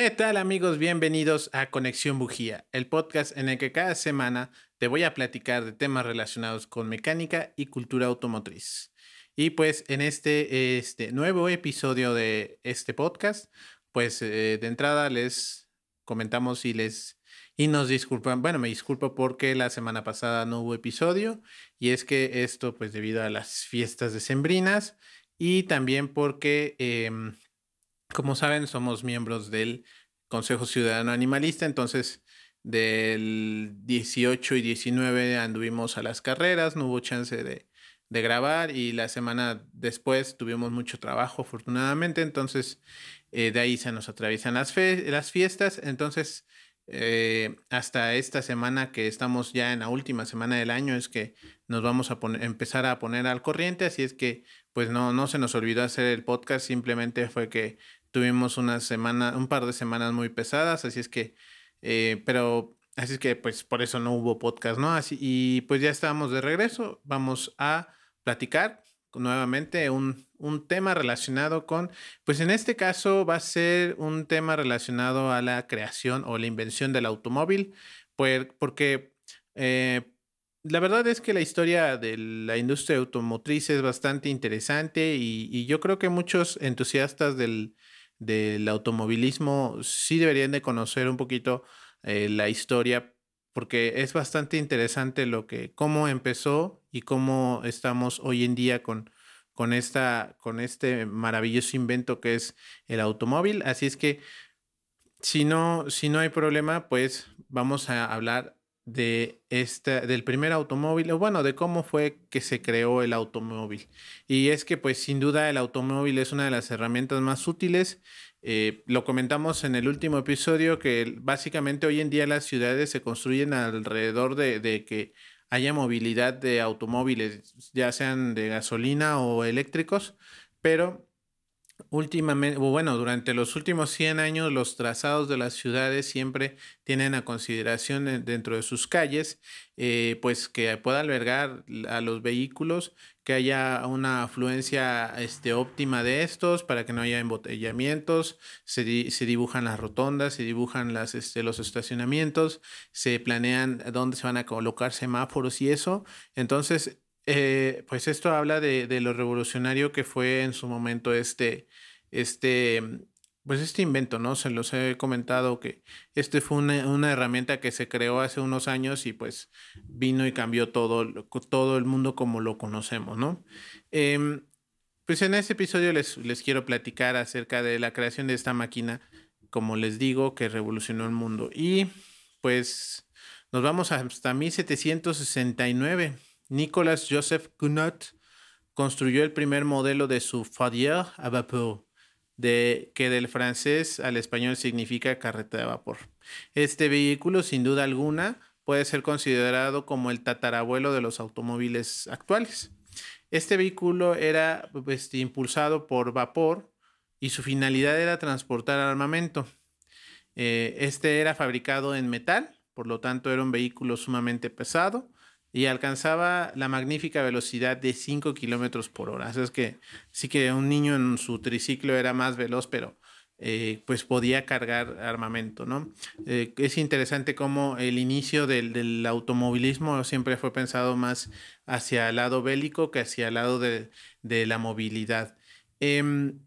¿Qué tal amigos? Bienvenidos a Conexión Bujía, el podcast en el que cada semana te voy a platicar de temas relacionados con mecánica y cultura automotriz. Y pues en este, este nuevo episodio de este podcast, pues eh, de entrada les comentamos y les y nos disculpan, bueno, me disculpo porque la semana pasada no hubo episodio y es que esto pues debido a las fiestas decembrinas y también porque em, como saben, somos miembros del Consejo Ciudadano Animalista, entonces del 18 y 19 anduvimos a las carreras, no hubo chance de, grabar y la semana después tuvimos mucho trabajo afortunadamente, entonces eh, de ahí se nos atraviesan las, las fiestas, entonces eh, hasta esta semana que estamos ya en la última semana del año es que nos vamos a empezar a poner al corriente, así es que pues no, no se nos olvidó hacer el podcast, simplemente fue que Tuvimos una semana, un par de semanas muy pesadas, así es que, eh, pero así es que pues por eso no hubo podcast, ¿no? Así, y pues ya estamos de regreso, vamos a platicar nuevamente un, un, tema relacionado con, pues en este caso va a ser un tema relacionado a la creación o la invención del automóvil, pues, porque eh, la verdad es que la historia de la industria automotriz es bastante interesante y, y yo creo que muchos entusiastas del, del automovilismo sí deberían de conocer un poquito eh, la historia porque es bastante interesante lo que cómo empezó y cómo estamos hoy en día con con esta con este maravilloso invento que es el automóvil. Así es que si no si no hay problema pues vamos a hablar de esta, del primer automóvil, o bueno, de cómo fue que se creó el automóvil. Y es que pues sin duda el automóvil es una de las herramientas más útiles. Eh, lo comentamos en el último episodio que básicamente hoy en día las ciudades se construyen alrededor de, de que haya movilidad de automóviles, ya sean de gasolina o eléctricos, pero últimamente, bueno, durante los últimos 100 años los trazados de las ciudades siempre tienen a consideración dentro de sus calles, eh, pues que pueda albergar a los vehículos, que haya una afluencia este, óptima de estos para que no haya embotellamientos, se, se dibujan las rotondas, se dibujan las, este, los estacionamientos, se planean dónde se van a colocar semáforos y eso. Entonces, eh, pues esto habla de, lo revolucionario que fue en su momento este, este, pues este invento, ¿no? Se los he comentado que este fue una, herramienta que se creó hace unos años y pues vino y cambió todo, todo el mundo como lo conocemos, ¿no? Em, pues en este episodio les, les quiero platicar acerca de la creación de esta máquina, como les digo, que revolucionó el mundo. Y pues nos vamos hasta 1769 Nicolas Joseph Cunnot construyó el primer modelo de su Fadier a vapeur, que del francés al español significa carreta de vapor. Este vehículo, sin duda alguna, puede ser considerado como el tatarabuelo de los automóviles actuales. Este vehículo era pues, impulsado por vapor y su finalidad era transportar armamento. Eh, este era fabricado en metal, por lo tanto era un vehículo sumamente pesado y alcanzaba la magnífica velocidad de 5 kilómetros por hora. es que sí que un niño en su triciclo era más veloz, pero eh, pues podía cargar armamento, ¿no? Eh, es interesante cómo el inicio del, automovilismo siempre fue pensado más hacia el lado bélico que hacia el lado de, la movilidad. Em,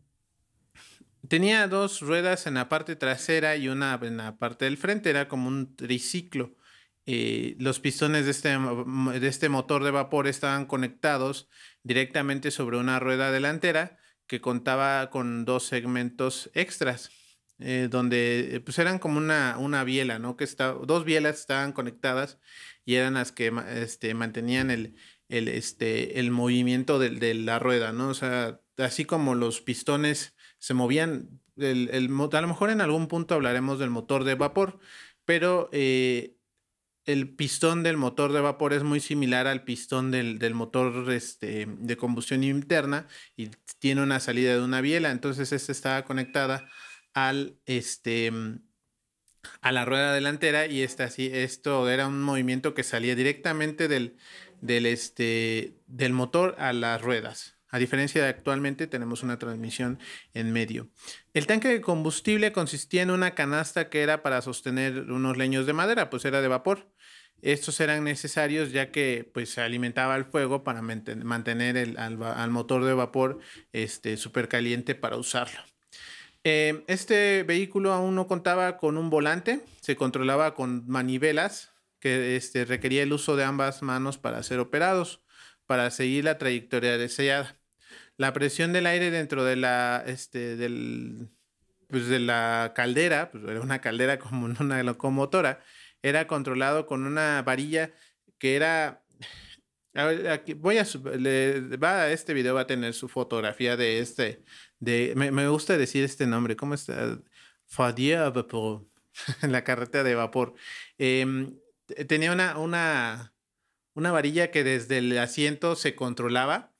tenía dos ruedas en la parte trasera y una en la parte del frente, era como un triciclo. Eh, los pistones de este, de este motor de vapor estaban conectados directamente sobre una rueda delantera que contaba con dos segmentos extras, eh, donde pues eran como una, una biela, ¿no? Que dos bielas estaban conectadas y eran las que este, mantenían el, el, este, el movimiento de, de, la rueda, ¿no? O sea, así como los pistones se movían, el, el, a lo mejor en algún punto hablaremos del motor de vapor, pero eh, el pistón del motor de vapor es muy similar al pistón del, motor este, de combustión interna y tiene una salida de una biela. Entonces, esta estaba conectada al, este, a la rueda delantera y esta, así, esto era un movimiento que salía directamente del, del, este, del motor a las ruedas. A diferencia de actualmente tenemos una transmisión en medio. El tanque de combustible consistía en una canasta que era para sostener unos leños de madera, pues era de vapor. Estos eran necesarios ya que pues se alimentaba el fuego para mantener el, al, motor de vapor este, súper caliente para usarlo. Eh, este vehículo aún no contaba con un volante, se controlaba con manivelas que este, requería el uso de ambas manos para ser operados, para seguir la trayectoria deseada. La presión del aire dentro de la, este, del, pues de la caldera, pues era una caldera como una locomotora, era controlado con una varilla que era... A ver, aquí voy a... Este video va a tener su fotografía de este... De, me, me gusta decir este nombre. ¿Cómo está? Fadia vapor. la carreta de vapor. Em, tenía una, una, una varilla que desde el asiento se controlaba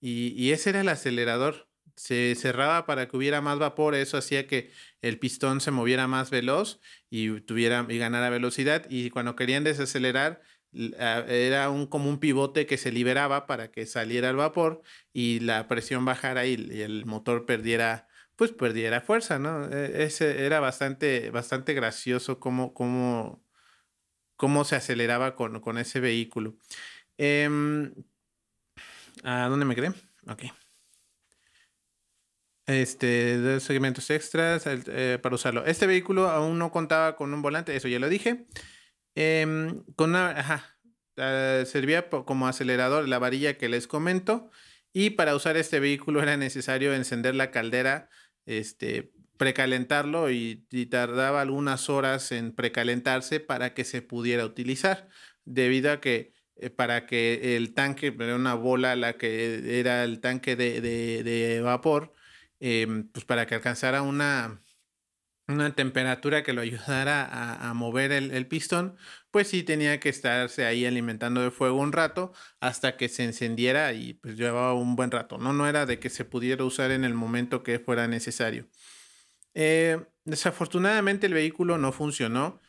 y ese era el acelerador se cerraba para que hubiera más vapor, eso hacía que el pistón se moviera más veloz y tuviera y ganara velocidad y cuando querían desacelerar era un como un pivote que se liberaba para que saliera el vapor y la presión bajara y, el motor perdiera pues perdiera fuerza, ¿no? E, ese era bastante bastante gracioso cómo, cómo, cómo se aceleraba con, con ese vehículo. Em, ¿A dónde me quedé? Ok este, de segmentos extras eh, para usarlo. Este vehículo aún no contaba con un volante, eso ya lo dije. Em, con una, eh, servía como acelerador la varilla que les comento. Y para usar este vehículo era necesario encender la caldera, este, precalentarlo y, tardaba algunas horas en precalentarse para que se pudiera utilizar, debido a que eh, para que el tanque, era una bola la que era el tanque de, de vapor, Em, pues para que alcanzara una, una temperatura que lo ayudara a, mover el, pistón, pues sí tenía que estarse ahí alimentando de fuego un rato hasta que se encendiera y pues llevaba un buen rato, ¿no? No era de que se pudiera usar en el momento que fuera necesario. Eh, desafortunadamente el vehículo no funcionó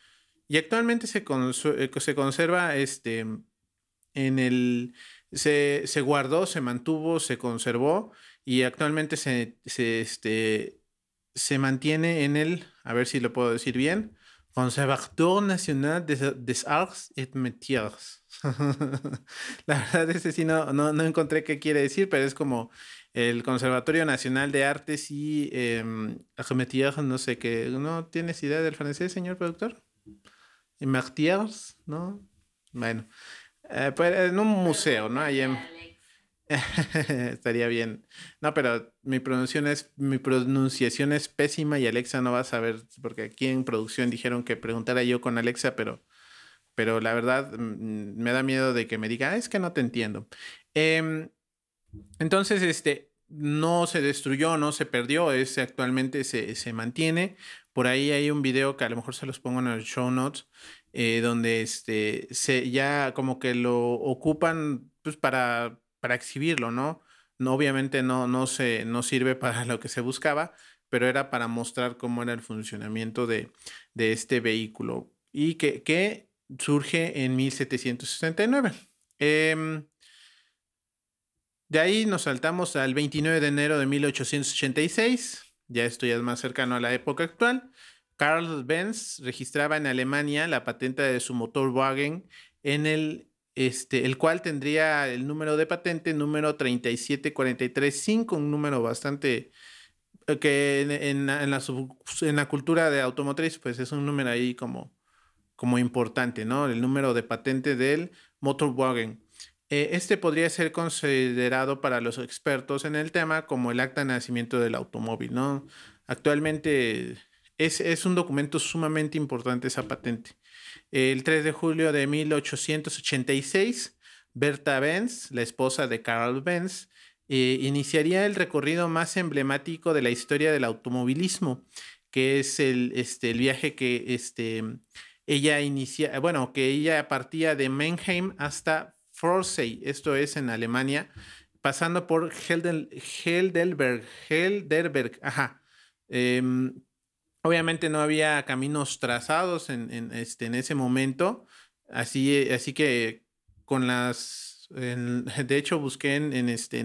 y actualmente se, eh, se conserva este, en el... Se, se guardó, se mantuvo, se conservó y actualmente se, se, este, se mantiene en el, a ver si lo puedo decir bien, Conservatoire National des, Arts et Métiers. La verdad, ese sí no, no, no, encontré qué quiere decir, pero es como el Conservatorio Nacional de Artes y eh, Métiers, no sé qué. ¿No tienes idea del francés, señor productor? Métiers, ¿no? Bueno, eh, pues en un museo, ¿no? Ahí en, Estaría bien. No, pero mi pronunciación es mi pronunciación es pésima y Alexa no va a saber porque aquí en producción dijeron que preguntara yo con Alexa, pero pero la verdad mm, me da miedo de que me diga, ah, es que no te entiendo. Em, entonces, este no se destruyó, no se perdió, es actualmente se, se, mantiene. Por ahí hay un video que a lo mejor se los pongo en el show notes, eh, donde este se ya como que lo ocupan pues para para exhibirlo, ¿no? no obviamente no, no, se, no sirve para lo que se buscaba, pero era para mostrar cómo era el funcionamiento de, este vehículo y que, que, surge en 1769. Em, de ahí nos saltamos al 29 de enero de 1886, ya esto ya es más cercano a la época actual. Carl Benz registraba en Alemania la patente de su motorwagen en el este, el cual tendría el número de patente número 37435, un número bastante eh, que en, la, cultura de automotriz, pues es un número ahí como, como importante, ¿no? El número de patente del Motorwagen. Eh, este podría ser considerado para los expertos en el tema como el acta de nacimiento del automóvil, ¿no? Actualmente es, es un documento sumamente importante esa patente. El 3 de julio de 1886, Berta Benz, la esposa de Carl Benz, eh, iniciaría el recorrido más emblemático de la historia del automovilismo, que es el, este, el viaje que este, ella inicia, bueno, que ella partía de Mannheim hasta Forsey, esto es en Alemania, pasando por Heldel, Heldelberg, Helderberg, ajá. Em, Obviamente no había caminos trazados en, este, en ese momento, así, así que con las, de hecho busqué en, este,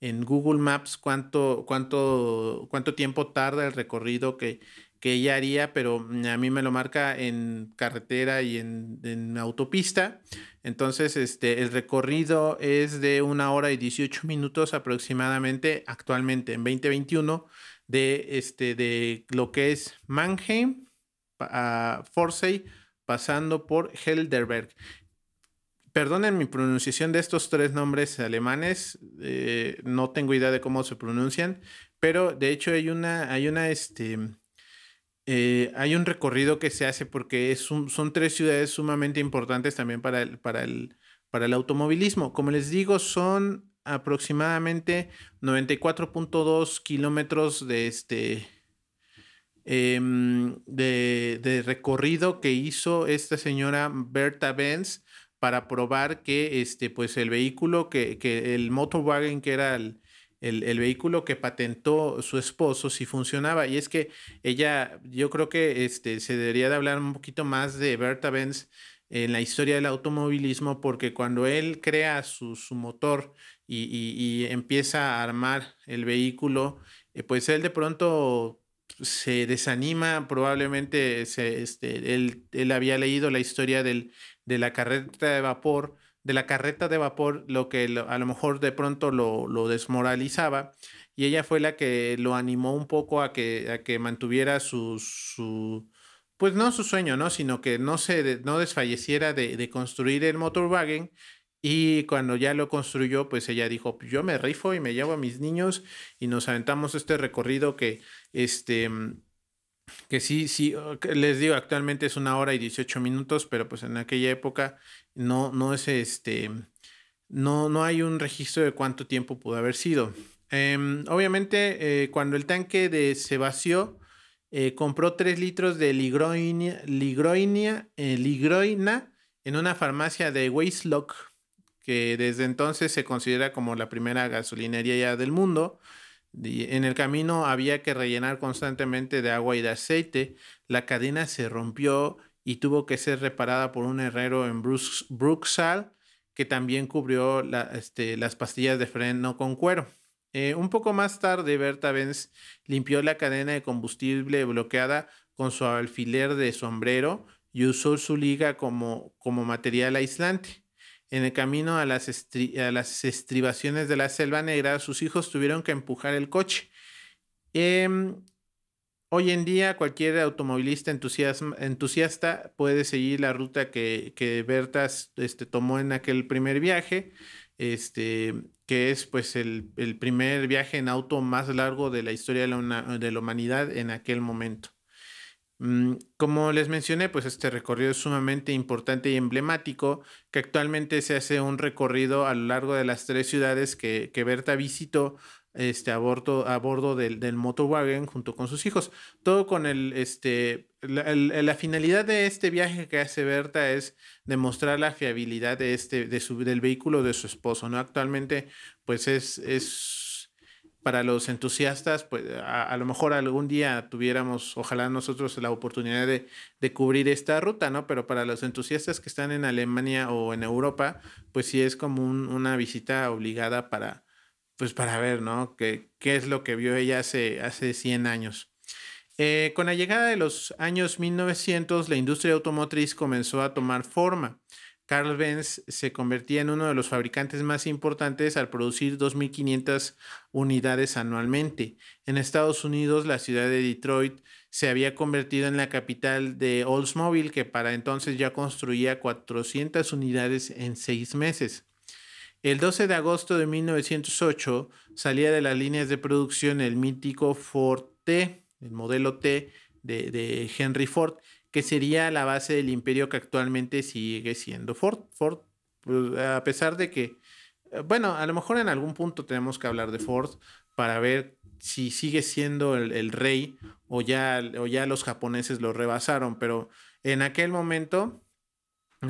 en Google Maps cuánto, cuánto, cuánto tiempo tarda el recorrido que, que ella haría, pero a mí me lo marca en carretera y en, autopista. Entonces, este, el recorrido es de una hora y 18 minutos aproximadamente actualmente en 2021 de, este, de lo que es Mannheim a Forsey pasando por Helderberg. Perdonen mi pronunciación de estos tres nombres alemanes, eh, no tengo idea de cómo se pronuncian, pero de hecho hay una, hay una, este, eh, hay un recorrido que se hace porque es son tres ciudades sumamente importantes también para el, para, el, para el automovilismo. Como les digo, son aproximadamente 94.2 kilómetros de este em, de, recorrido que hizo esta señora Berta Benz para probar que este, pues el vehículo, que, que el Motorwagen, que era el, el, vehículo que patentó su esposo, si funcionaba. Y es que ella, yo creo que este, se debería de hablar un poquito más de Berta Benz en la historia del automovilismo, porque cuando él crea su, su motor y, empieza a armar el vehículo, eh, pues él de pronto se desanima, probablemente se, este, él, él había leído la historia del de la carreta de vapor, de la carreta de vapor, lo que a lo mejor de pronto lo, desmoralizaba. Y ella fue la que lo animó un poco a que, a que mantuviera su, su, pues no su sueño, ¿no? Sino que no se no desfalleciera de, de construir el motorwagen. Y cuando ya lo construyó, pues ella dijo, pues yo me rifo y me llevo a mis niños y nos aventamos este recorrido que, este, que sí, sí, les digo, actualmente es una hora y 18 minutos, pero pues en aquella época no, no es este, no, no hay un registro de cuánto tiempo pudo haber sido. Em, obviamente, eh, cuando el tanque de, se vació, eh, compró 3 litros de ligroina, ligroina, eh, ligroina en una farmacia de Weislock, que desde entonces se considera como la primera gasolinería ya del mundo. En el camino había que rellenar constantemente de agua y de aceite. La cadena se rompió y tuvo que ser reparada por un herrero en Bruxelles que también cubrió este, las pastillas de freno con cuero. Eh, un poco más tarde, Berta Benz limpió la cadena de combustible bloqueada con su alfiler de sombrero y usó su liga como material aislante. En el camino a las, estribaciones de la Selva Negra, sus hijos tuvieron que empujar el coche. Em, hoy en día, cualquier automovilista entusiasta puede seguir la ruta que, que Bertas este, tomó en aquel primer viaje, este, que es pues el, primer viaje en auto más largo de la historia de la humanidad en aquel momento. Mm, como les mencioné, pues este recorrido es sumamente importante y emblemático, que actualmente se hace un recorrido a lo largo de las tres ciudades que, que Berta visitó este, a bordo, a bordo del, del junto con sus hijos. Todo con el, este, la, finalidad de este viaje que hace Berta es demostrar la fiabilidad de este, de su, del vehículo de su esposo, ¿no? Actualmente, pues es, es para los entusiastas, pues a, lo mejor algún día tuviéramos, ojalá nosotros, la oportunidad de, cubrir esta ruta, ¿no? Pero para los entusiastas que están en Alemania o en Europa, pues sí es como una visita obligada para, pues para ver, ¿no? ¿Qué, qué es lo que vio ella hace, hace 100 años? Eh, con la llegada de los años 1900, la industria automotriz comenzó a tomar forma. Carl Benz se convertía en uno de los fabricantes más importantes al producir 2.500 unidades anualmente. En Estados Unidos, la ciudad de Detroit se había convertido en la capital de Oldsmobile, que para entonces ya construía 400 unidades en seis meses. El 12 de agosto de 1908 salía de las líneas de producción el mítico Ford T, el modelo T de, de Henry Ford, que sería la base del imperio que actualmente sigue siendo Ford. Ford, pues, a pesar de que, eh, bueno, a lo mejor en algún punto tenemos que hablar de Ford para ver si sigue siendo el, rey o ya, o ya los japoneses lo rebasaron, pero en aquel momento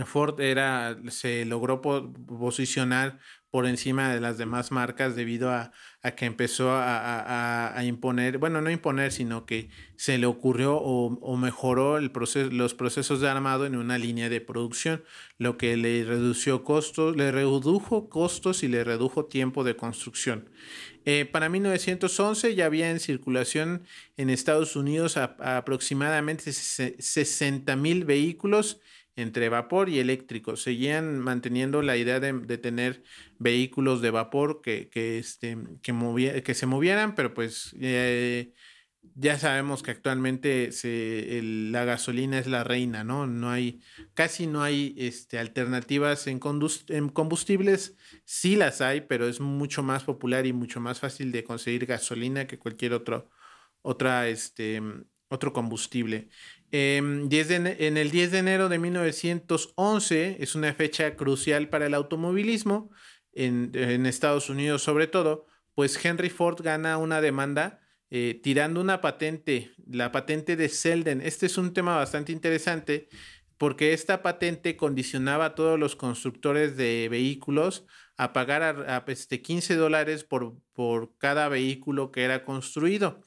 Ford era, se logró posicionar por encima de las demás marcas debido a, que empezó a, imponer, bueno, no imponer, sino que se le ocurrió o, mejoró el proceso, los procesos de armado en una línea de producción, lo que le redució costos, le redujo costos y le redujo tiempo de construcción. Eh, para 1911 ya había en circulación en Estados Unidos aproximadamente 60 mil vehículos entre vapor y eléctrico. Seguían manteniendo la idea de, tener vehículos de vapor que, que, este, que, que se movieran, pero pues eh, ya sabemos que actualmente se, la gasolina es la reina, ¿no? No hay, casi no hay este, alternativas en, en, combustibles, sí las hay, pero es mucho más popular y mucho más fácil de conseguir gasolina que cualquier otro, otra, este, otro combustible. Em, en el 10 de enero de 1911 es una fecha crucial para el automovilismo, en, Estados Unidos sobre todo, pues Henry Ford gana una demanda eh, tirando una patente, la patente de Selden. Este es un tema bastante interesante porque esta patente condicionaba a todos los constructores de vehículos a pagar a, 15 este, dólares por, por cada vehículo que era construido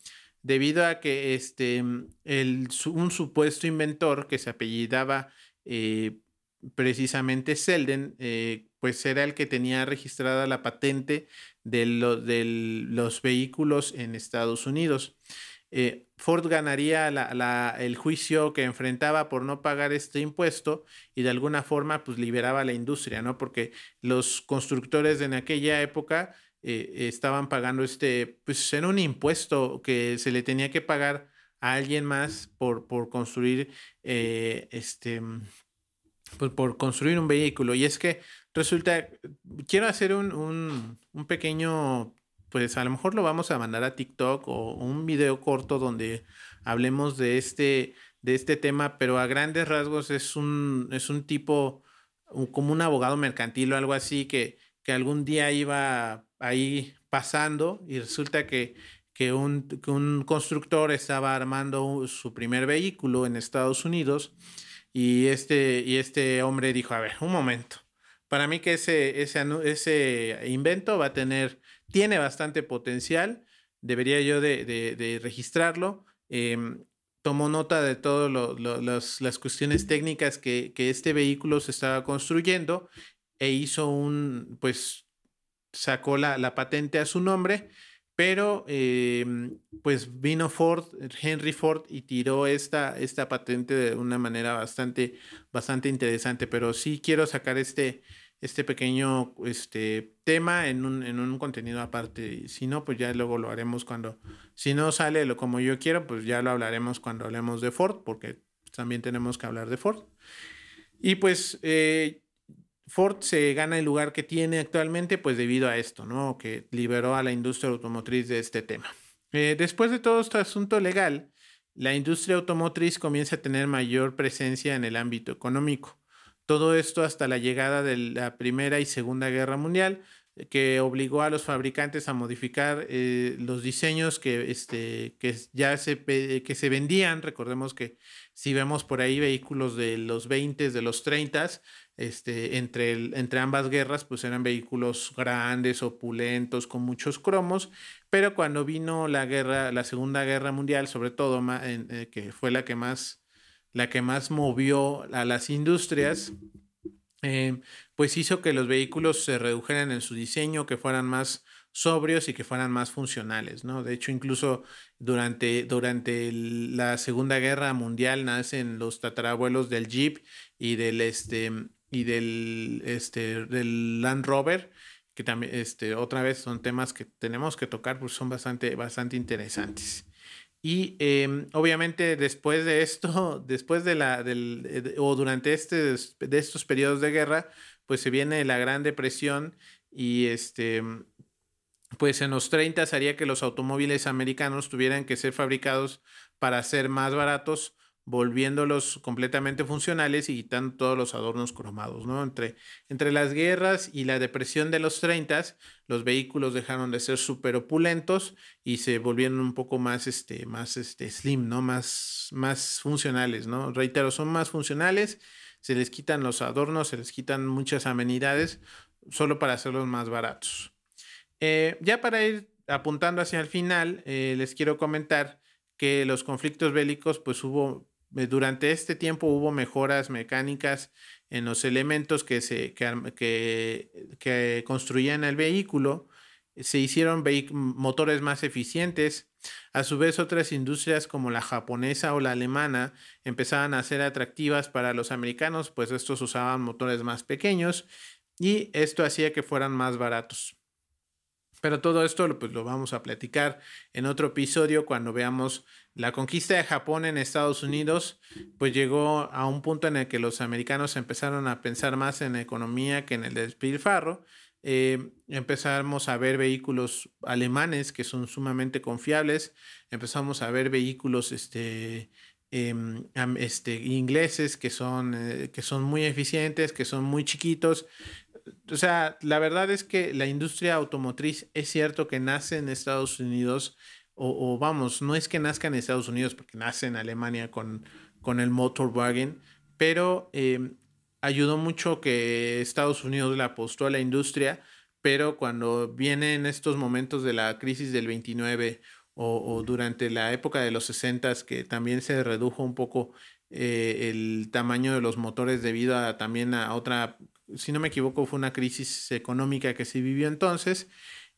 debido a que este, el, un supuesto inventor que se apellidaba eh, precisamente Selden, eh, pues era el que tenía registrada la patente de, los vehículos en Estados Unidos. Eh, Ford ganaría el juicio que enfrentaba por no pagar este impuesto y de alguna forma pues liberaba la industria, ¿no? Porque los constructores en aquella época eh, estaban pagando este, pues era un impuesto que se le tenía que pagar a alguien más por, por construir eh, este pues por construir un vehículo. Y es que resulta, quiero hacer un, pequeño, pues a lo mejor lo vamos a mandar a TikTok o un video corto donde hablemos de este, de este tema, pero a grandes rasgos es un, es un tipo como un abogado mercantil o algo así que, que algún día iba ahí pasando y resulta que, que, un, que un constructor estaba armando su primer vehículo en Estados Unidos y este, y este hombre dijo, a ver, un momento. Para mí que ese, ese, ese invento va a tener, tiene bastante potencial, debería yo de, de, registrarlo. Em, tomó nota de todas las cuestiones técnicas que, que, este vehículo se estaba construyendo e hizo un, pues, sacó la, la patente a su nombre pero em, pues vino Ford, Henry Ford, y tiró esta, esta patente de una manera bastante, bastante interesante. Pero sí quiero sacar este, este pequeño este, tema en un, en un contenido aparte. Si no, pues ya luego lo haremos cuando, si no sale lo como yo quiero, pues ya lo hablaremos cuando hablemos de Ford, porque también tenemos que hablar de Ford. Y pues eh, Ford se gana el lugar que tiene actualmente, pues debido a esto, ¿no? Que liberó a la industria automotriz de este tema. Eh, después de todo este asunto legal, la industria automotriz comienza a tener mayor presencia en el ámbito económico. Todo esto hasta la llegada de la Primera y Segunda Guerra Mundial, que obligó a los fabricantes a modificar eh, los diseños que, este, que ya se, que se vendían. Recordemos que si vemos por ahí vehículos de los 20, de los 30, este, entre, entre ambas guerras, pues eran vehículos grandes, opulentos, con muchos cromos, pero cuando vino la guerra, la Segunda Guerra Mundial, sobre todo, eh, que fue la que más, la que más movió a las industrias, eh, pues hizo que los vehículos se redujeran en su diseño, que fueran más sobrios y que fueran más funcionales, ¿no? De hecho, incluso durante, durante la Segunda Guerra Mundial nacen los tatarabuelos del Jeep y del, este, y del, este, del Land Rover, que también, este, otra vez son temas que tenemos que tocar, pues son bastante, bastante interesantes. Y em, obviamente después de esto, después de la, del, eh, o durante este, de estos periodos de guerra, pues se viene la Gran Depresión y este, pues en los 30 haría que los automóviles americanos tuvieran que ser fabricados para ser más baratos volviéndolos completamente funcionales y quitando todos los adornos cromados, ¿no? Entre, entre las guerras y la depresión de los 30, los vehículos dejaron de ser súper opulentos y se volvieron un poco más, este, más este, slim, ¿no? Más, más funcionales, ¿no? Reitero, son más funcionales, se les quitan los adornos, se les quitan muchas amenidades, solo para hacerlos más baratos. Eh, ya para ir apuntando hacia el final, eh, les quiero comentar que los conflictos bélicos, pues hubo, durante este tiempo hubo mejoras mecánicas en los elementos que, se, que, construían el vehículo, se hicieron motores más eficientes. A su vez, otras industrias como la japonesa o la alemana empezaban a ser atractivas para los americanos, pues estos usaban motores más pequeños y esto hacía que fueran más baratos. Pero todo esto pues, lo vamos a platicar en otro episodio cuando veamos la conquista de Japón en Estados Unidos, pues llegó a un punto en el que los americanos empezaron a pensar más en economía que en el despilfarro. Eh, empezamos a ver vehículos alemanes que son sumamente confiables, empezamos a ver vehículos este, em, este, ingleses que son, eh, que son muy eficientes, que son muy chiquitos, o sea, la verdad es que la industria automotriz es cierto que nace en Estados Unidos, o, vamos, no es que nazca en Estados Unidos, porque nace en Alemania con, con el Motorwagen, pero em, ayudó mucho que Estados Unidos le apostó a la industria, pero cuando vienen estos momentos de la crisis del 29 o, o durante la época de los 60 que también se redujo un poco eh, el tamaño de los motores debido a también a otra si no me equivoco, fue una crisis económica que se vivió entonces.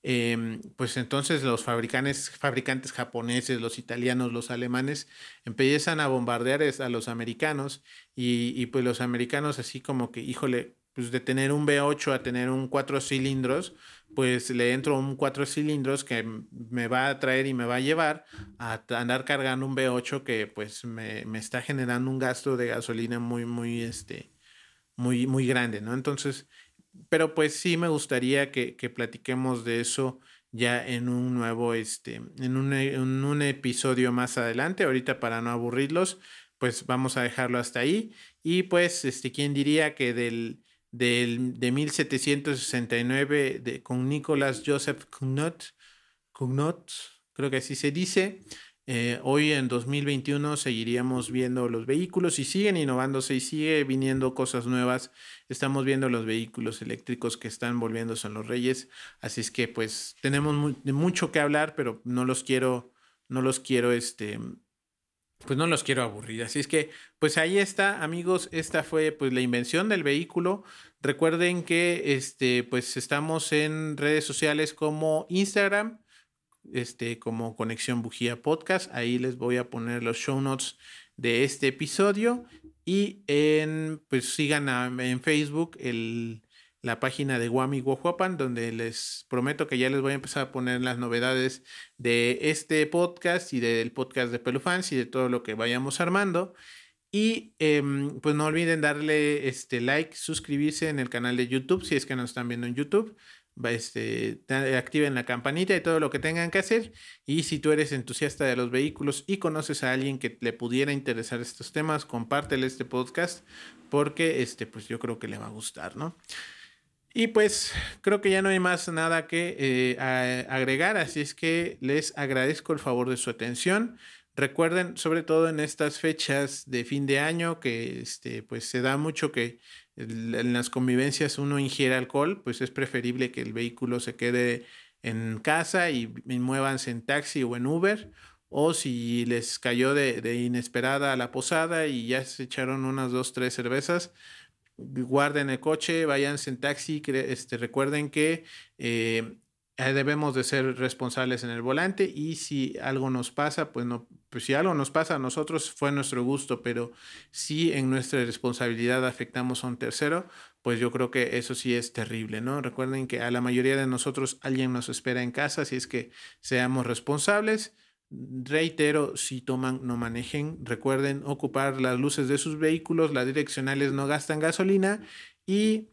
Em, pues entonces los fabricantes, fabricantes japoneses, los italianos, los alemanes empiezan a bombardear a los americanos y, pues los americanos así como que, híjole, pues de tener un V8 a tener un cuatro cilindros, pues le entro un cuatro cilindros que me va a traer y me va a llevar a andar cargando un V8 que pues me, me está generando un gasto de gasolina muy, muy, este, muy, muy grande, ¿no? Entonces, pero pues sí me gustaría que, que platiquemos de eso ya en un nuevo, este, en un, un episodio más adelante. Ahorita para no aburrirlos, pues vamos a dejarlo hasta ahí. Y pues, este, ¿quién diría que del, del, de 1769 de, con Nicolas Joseph Cugnot, Cugnot, creo que así se dice, eh, hoy en 2021 seguiríamos viendo los vehículos y siguen innovándose y sigue viniendo cosas nuevas. Estamos viendo los vehículos eléctricos que están volviéndose los reyes. Así es que pues tenemos mucho que hablar, pero no los quiero, no los quiero, este, pues no los quiero aburrir. Así es que pues ahí está, amigos. Esta fue pues la invención del vehículo. Recuerden que este, pues estamos en redes sociales como Instagram este, como Conexión Bujía Podcast. Ahí les voy a poner los show notes de este episodio. Y en, pues sigan en Facebook el, la página de Guami Guajuapan, donde les prometo que ya les voy a empezar a poner las novedades de este podcast y del podcast de Pelufans y de todo lo que vayamos armando. Y em, pues no olviden darle este like, suscribirse en el canal de YouTube si es que nos están viendo en YouTube este, activen la campanita y todo lo que tengan que hacer. Y si tú eres entusiasta de los vehículos y conoces a alguien que le pudiera interesar estos temas, compártele este podcast porque este, pues yo creo que le va a gustar, ¿no? Y pues creo que ya no hay más nada que eh, agregar, así es que les agradezco el favor de su atención. Recuerden, sobre todo en estas fechas de fin de año, que este, pues se da mucho que en las convivencias uno ingiere alcohol, pues es preferible que el vehículo se quede en casa y, muévanse en taxi o en Uber. O si les cayó de, inesperada a la posada y ya se echaron unas dos, tres cervezas, guarden el coche, váyanse en taxi. Este, recuerden que eh, debemos de ser responsables en el volante y si algo nos pasa, pues no, pues si algo nos pasa a nosotros fue nuestro gusto, pero si en nuestra responsabilidad afectamos a un tercero, pues yo creo que eso sí es terrible, ¿no? Recuerden que a la mayoría de nosotros alguien nos espera en casa, así es que seamos responsables. Reitero, si toman, no manejen. Recuerden ocupar las luces de sus vehículos, las direccionales no gastan gasolina y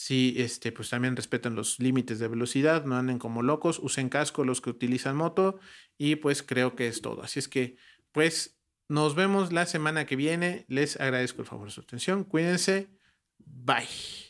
si este, pues también respetan los límites de velocidad, no anden como locos, usen casco los que utilizan moto y pues creo que es todo. Así es que pues nos vemos la semana que viene. Les agradezco el favor de su atención. Cuídense. Bye.